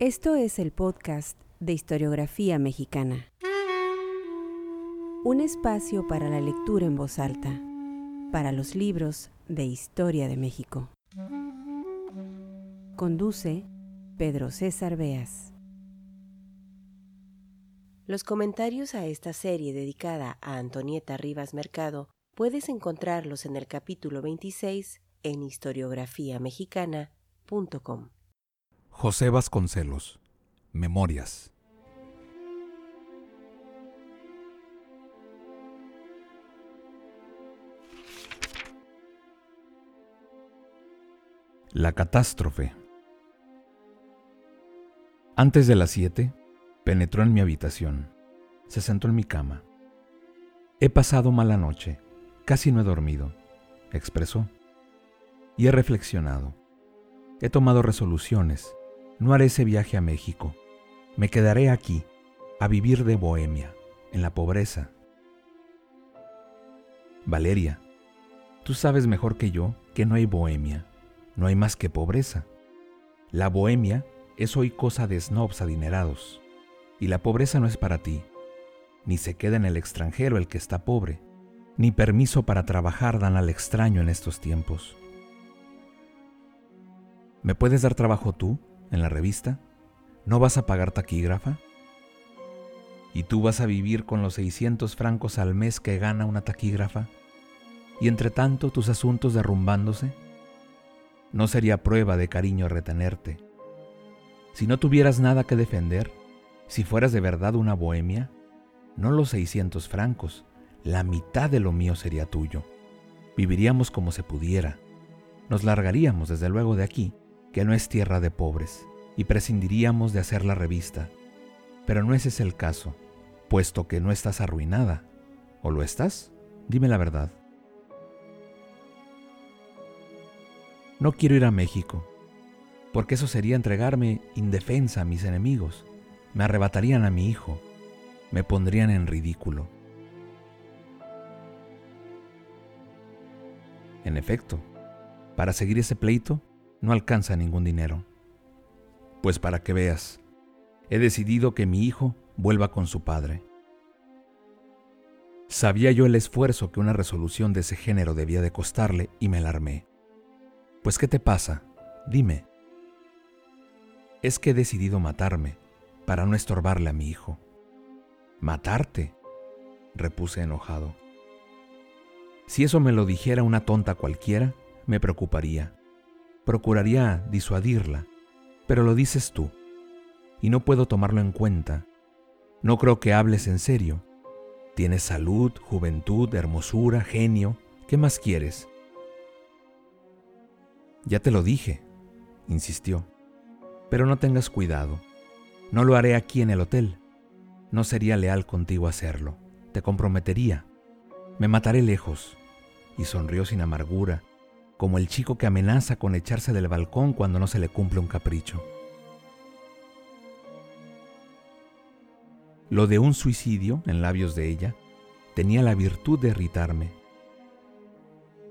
Esto es el podcast de historiografía mexicana. Un espacio para la lectura en voz alta, para los libros de historia de México. Conduce Pedro César Beas. Los comentarios a esta serie dedicada a Antonieta Rivas Mercado puedes encontrarlos en el capítulo 26 en historiografiamexicana.com. José Vasconcelos, Memorias. La catástrofe. Antes de las siete, penetró en mi habitación. Se sentó en mi cama. He pasado mala noche. Casi no he dormido, expresó. Y he reflexionado. He tomado resoluciones. No haré ese viaje a México. Me quedaré aquí, a vivir de bohemia, en la pobreza. Valeria, tú sabes mejor que yo que no hay bohemia, no hay más que pobreza. La bohemia es hoy cosa de snobs adinerados, y la pobreza no es para ti. Ni se queda en el extranjero el que está pobre, ni permiso para trabajar dan al extraño en estos tiempos. ¿Me puedes dar trabajo tú, en la revista? ¿No vas a pagar taquígrafa? ¿Y tú vas a vivir con los 600 francos al mes que gana una taquígrafa? ¿Y entre tanto tus asuntos derrumbándose? No sería prueba de cariño retenerte. Si no tuvieras nada que defender, si fueras de verdad una bohemia, no los 600 francos, la mitad de lo mío sería tuyo. Viviríamos como se pudiera. Nos largaríamos desde luego de aquí, que no es tierra de pobres, y prescindiríamos de hacer la revista. Pero no ese es el caso, puesto que no estás arruinada. ¿O lo estás? Dime la verdad. No quiero ir a México, porque eso sería entregarme indefensa a mis enemigos. Me arrebatarían a mi hijo, me pondrían en ridículo. En efecto, para seguir ese pleito no alcanza ningún dinero. Pues para que veas, he decidido que mi hijo vuelva con su padre. Sabía yo el esfuerzo que una resolución de ese género debía de costarle y me alarmé. Pues ¿qué te pasa? Dime. Es que he decidido matarme para no estorbarle a mi hijo. ¿Matarte? repuse enojado. Si eso me lo dijera una tonta cualquiera, me preocuparía. Procuraría disuadirla, pero lo dices tú, y no puedo tomarlo en cuenta. No creo que hables en serio. Tienes salud, juventud, hermosura, genio. ¿Qué más quieres? Ya te lo dije, insistió. Pero no tengas cuidado. No lo haré aquí en el hotel. No sería leal contigo hacerlo. Te comprometería. Me mataré lejos y sonrió sin amargura, como el chico que amenaza con echarse del balcón cuando no se le cumple un capricho. Lo de un suicidio en labios de ella tenía la virtud de irritarme.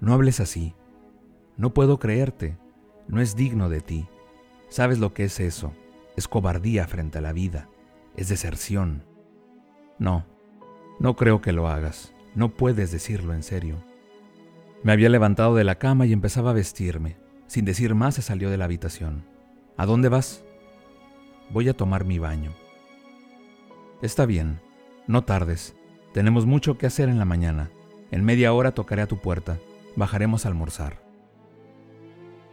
No hables así. No puedo creerte. No es digno de ti. ¿Sabes lo que es eso? Es cobardía frente a la vida. Es deserción. No, no creo que lo hagas. No puedes decirlo en serio. Me había levantado de la cama y empezaba a vestirme. Sin decir más se salió de la habitación. ¿A dónde vas? Voy a tomar mi baño. Está bien, no tardes. Tenemos mucho que hacer en la mañana. En media hora tocaré a tu puerta. Bajaremos a almorzar.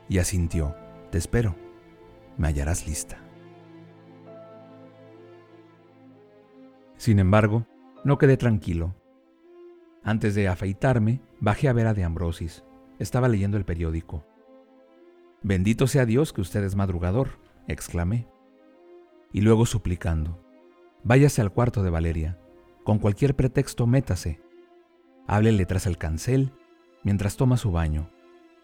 Y asintió. Te espero. Me hallarás lista. Sin embargo, no quedé tranquilo. Antes de afeitarme, bajé a ver a de Ambrosis. Estaba leyendo el periódico. Bendito sea Dios que usted es madrugador, exclamé. Y luego suplicando, váyase al cuarto de Valeria. Con cualquier pretexto métase. Háblele tras el cancel mientras toma su baño.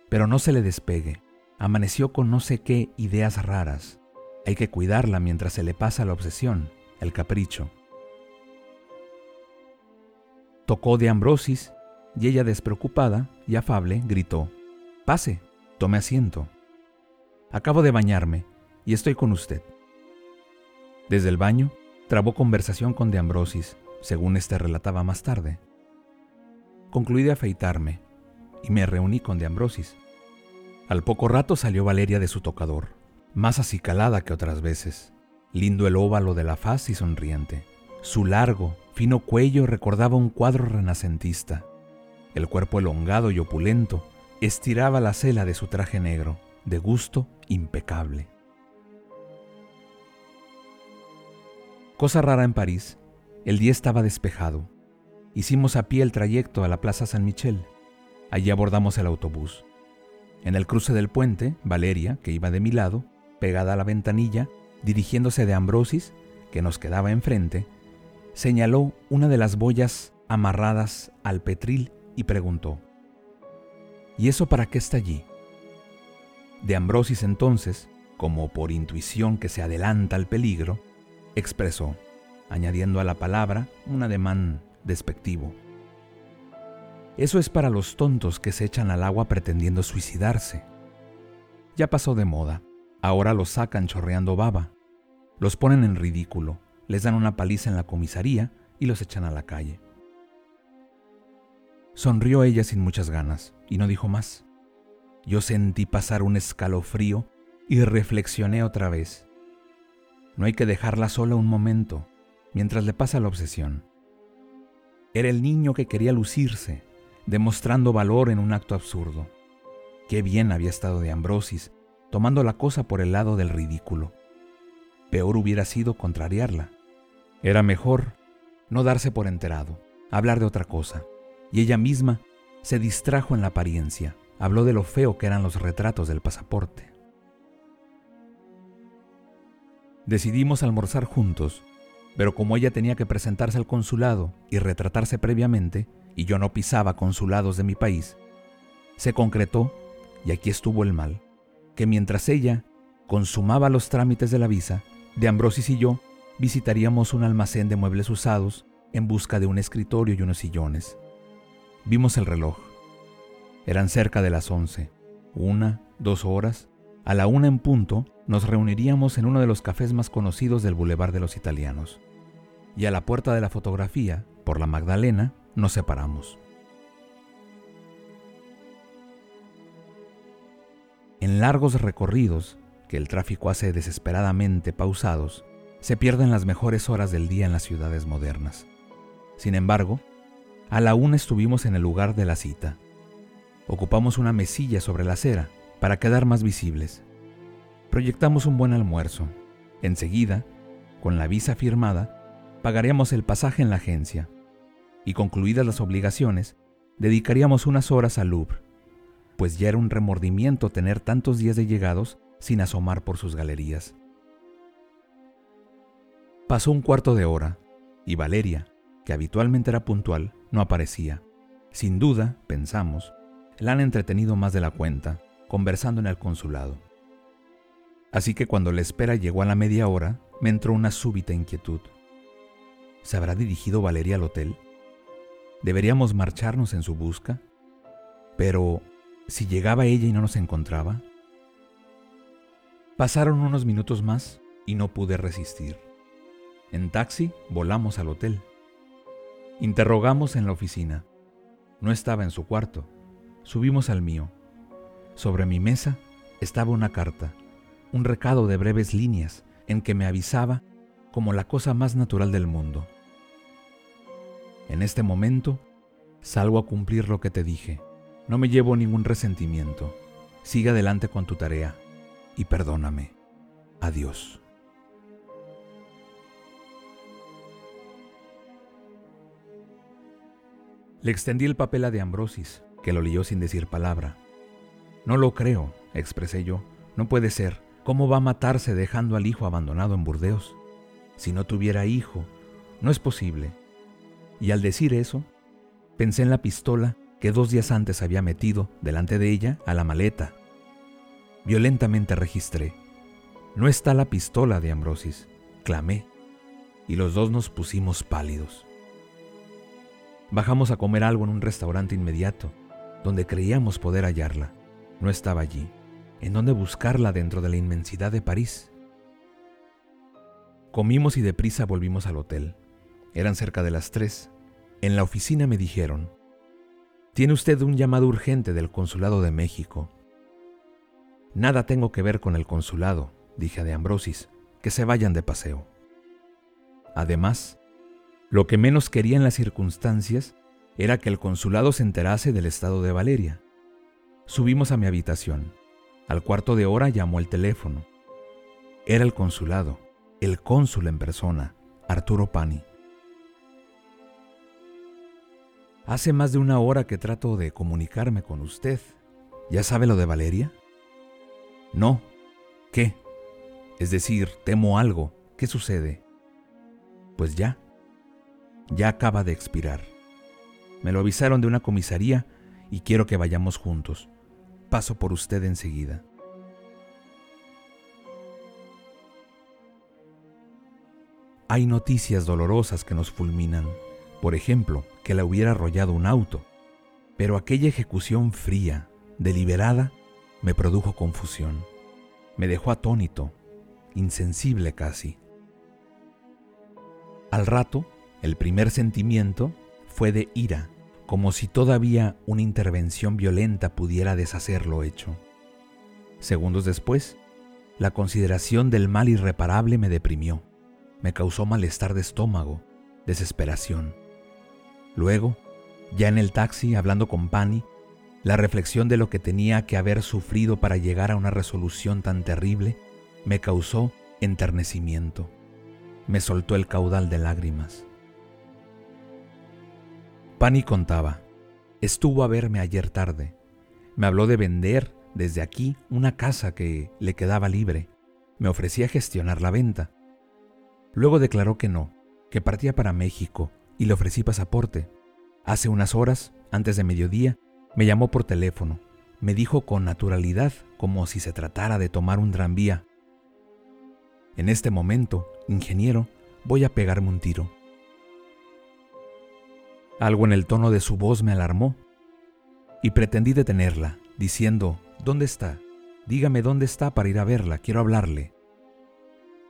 Pero no se le despegue. Amaneció con no sé qué ideas raras. Hay que cuidarla mientras se le pasa la obsesión, el capricho. Tocó de Ambrosis y ella despreocupada y afable gritó, Pase, tome asiento. Acabo de bañarme y estoy con usted. Desde el baño, trabó conversación con De Ambrosis, según éste relataba más tarde. Concluí de afeitarme y me reuní con De Ambrosis. Al poco rato salió Valeria de su tocador, más acicalada que otras veces. Lindo el óvalo de la faz y sonriente. Su largo, fino cuello recordaba un cuadro renacentista. El cuerpo elongado y opulento estiraba la cela de su traje negro, de gusto impecable. Cosa rara en París, el día estaba despejado. Hicimos a pie el trayecto a la Plaza San Michel. Allí abordamos el autobús. En el cruce del puente, Valeria, que iba de mi lado, pegada a la ventanilla, dirigiéndose de Ambrosis, que nos quedaba enfrente, señaló una de las boyas amarradas al petril y preguntó, ¿Y eso para qué está allí? De Ambrosis entonces, como por intuición que se adelanta al peligro, expresó, añadiendo a la palabra un ademán despectivo. Eso es para los tontos que se echan al agua pretendiendo suicidarse. Ya pasó de moda, ahora los sacan chorreando baba, los ponen en ridículo, les dan una paliza en la comisaría y los echan a la calle. Sonrió ella sin muchas ganas y no dijo más. Yo sentí pasar un escalofrío y reflexioné otra vez. No hay que dejarla sola un momento, mientras le pasa la obsesión. Era el niño que quería lucirse, demostrando valor en un acto absurdo. Qué bien había estado de Ambrosis, tomando la cosa por el lado del ridículo. Peor hubiera sido contrariarla. Era mejor no darse por enterado, hablar de otra cosa. Y ella misma se distrajo en la apariencia, habló de lo feo que eran los retratos del pasaporte. Decidimos almorzar juntos, pero como ella tenía que presentarse al consulado y retratarse previamente, y yo no pisaba consulados de mi país, se concretó, y aquí estuvo el mal, que mientras ella consumaba los trámites de la visa, de Ambrosis y yo visitaríamos un almacén de muebles usados en busca de un escritorio y unos sillones. Vimos el reloj. Eran cerca de las once, una, dos horas, a la una en punto, nos reuniríamos en uno de los cafés más conocidos del Boulevard de los Italianos. Y a la puerta de la fotografía, por la Magdalena, nos separamos. En largos recorridos, que el tráfico hace desesperadamente pausados, se pierden las mejores horas del día en las ciudades modernas. Sin embargo, a la una estuvimos en el lugar de la cita. Ocupamos una mesilla sobre la acera para quedar más visibles. Proyectamos un buen almuerzo. Enseguida, con la visa firmada, pagaríamos el pasaje en la agencia y concluidas las obligaciones, dedicaríamos unas horas al Louvre, pues ya era un remordimiento tener tantos días de llegados sin asomar por sus galerías. Pasó un cuarto de hora y Valeria, que habitualmente era puntual, no aparecía. Sin duda, pensamos, la han entretenido más de la cuenta, conversando en el consulado. Así que cuando la espera llegó a la media hora, me entró una súbita inquietud. ¿Se habrá dirigido Valeria al hotel? ¿Deberíamos marcharnos en su busca? Pero, si llegaba ella y no nos encontraba. Pasaron unos minutos más y no pude resistir. En taxi volamos al hotel. Interrogamos en la oficina. No estaba en su cuarto. Subimos al mío. Sobre mi mesa estaba una carta, un recado de breves líneas en que me avisaba como la cosa más natural del mundo. En este momento salgo a cumplir lo que te dije. No me llevo ningún resentimiento. Sigue adelante con tu tarea y perdóname. Adiós. Le extendí el papel a de Ambrosis, que lo leyó sin decir palabra. No lo creo, expresé yo. No puede ser. ¿Cómo va a matarse dejando al hijo abandonado en Burdeos? Si no tuviera hijo, no es posible. Y al decir eso, pensé en la pistola que dos días antes había metido delante de ella a la maleta. Violentamente registré. No está la pistola de Ambrosis, clamé, y los dos nos pusimos pálidos. Bajamos a comer algo en un restaurante inmediato, donde creíamos poder hallarla. No estaba allí. ¿En dónde buscarla dentro de la inmensidad de París? Comimos y deprisa volvimos al hotel. Eran cerca de las tres. En la oficina me dijeron, tiene usted un llamado urgente del Consulado de México. Nada tengo que ver con el consulado, dije a de Ambrosis, que se vayan de paseo. Además, lo que menos quería en las circunstancias era que el consulado se enterase del estado de Valeria. Subimos a mi habitación. Al cuarto de hora llamó el teléfono. Era el consulado, el cónsul en persona, Arturo Pani. Hace más de una hora que trato de comunicarme con usted. ¿Ya sabe lo de Valeria? No. ¿Qué? Es decir, temo algo. ¿Qué sucede? Pues ya. Ya acaba de expirar. Me lo avisaron de una comisaría y quiero que vayamos juntos. Paso por usted enseguida. Hay noticias dolorosas que nos fulminan. Por ejemplo, que la hubiera arrollado un auto. Pero aquella ejecución fría, deliberada, me produjo confusión. Me dejó atónito, insensible casi. Al rato, el primer sentimiento fue de ira, como si todavía una intervención violenta pudiera deshacer lo hecho. Segundos después, la consideración del mal irreparable me deprimió, me causó malestar de estómago, desesperación. Luego, ya en el taxi, hablando con Pani, la reflexión de lo que tenía que haber sufrido para llegar a una resolución tan terrible me causó enternecimiento. Me soltó el caudal de lágrimas. Pani contaba, estuvo a verme ayer tarde. Me habló de vender desde aquí una casa que le quedaba libre. Me ofrecía gestionar la venta. Luego declaró que no, que partía para México y le ofrecí pasaporte. Hace unas horas, antes de mediodía, me llamó por teléfono. Me dijo con naturalidad, como si se tratara de tomar un tranvía. En este momento, ingeniero, voy a pegarme un tiro. Algo en el tono de su voz me alarmó y pretendí detenerla, diciendo, ¿Dónde está? Dígame dónde está para ir a verla, quiero hablarle.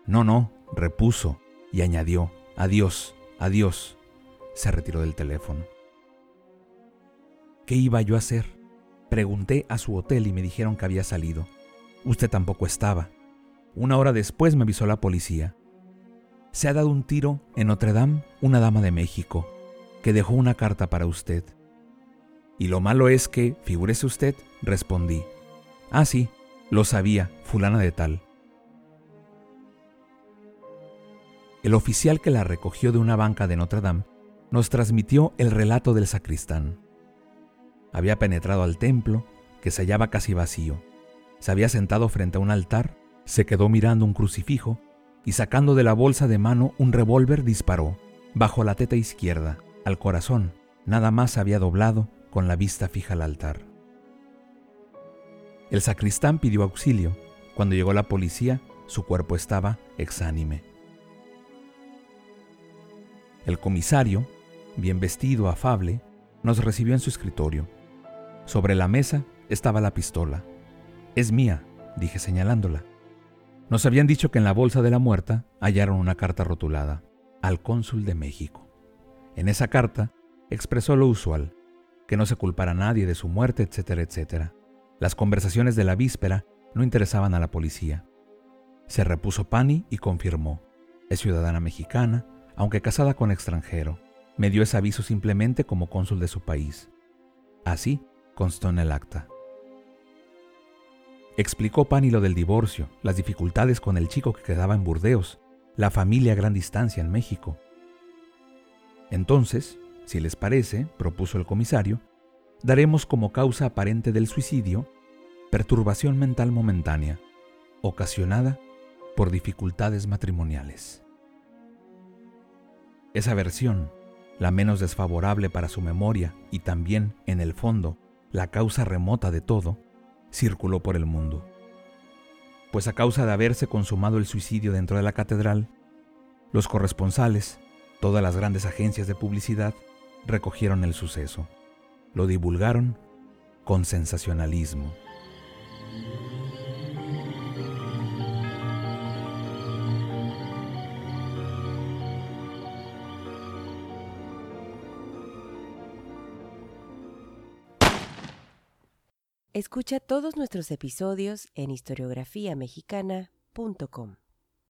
No, no, repuso y añadió, Adiós, adiós se retiró del teléfono. ¿Qué iba yo a hacer? Pregunté a su hotel y me dijeron que había salido. Usted tampoco estaba. Una hora después me avisó la policía. Se ha dado un tiro en Notre Dame una dama de México, que dejó una carta para usted. Y lo malo es que, figúrese usted, respondí. Ah, sí, lo sabía, fulana de tal. El oficial que la recogió de una banca de Notre Dame nos transmitió el relato del sacristán. Había penetrado al templo, que se hallaba casi vacío. Se había sentado frente a un altar, se quedó mirando un crucifijo y sacando de la bolsa de mano un revólver disparó, bajo la teta izquierda, al corazón. Nada más había doblado, con la vista fija al altar. El sacristán pidió auxilio. Cuando llegó la policía, su cuerpo estaba exánime. El comisario, bien vestido, afable, nos recibió en su escritorio. Sobre la mesa estaba la pistola. Es mía, dije señalándola. Nos habían dicho que en la bolsa de la muerta hallaron una carta rotulada, al cónsul de México. En esa carta expresó lo usual, que no se culpara a nadie de su muerte, etcétera, etcétera. Las conversaciones de la víspera no interesaban a la policía. Se repuso Pani y confirmó. Es ciudadana mexicana, aunque casada con extranjero. Me dio ese aviso simplemente como cónsul de su país. Así constó en el acta. Explicó Pani lo del divorcio, las dificultades con el chico que quedaba en Burdeos, la familia a gran distancia en México. Entonces, si les parece, propuso el comisario, daremos como causa aparente del suicidio perturbación mental momentánea, ocasionada por dificultades matrimoniales. Esa versión la menos desfavorable para su memoria y también, en el fondo, la causa remota de todo, circuló por el mundo. Pues a causa de haberse consumado el suicidio dentro de la catedral, los corresponsales, Todas las grandes agencias de publicidad recogieron el suceso, lo divulgaron con sensacionalismo. Escucha todos nuestros episodios en historiografiamexicana.com.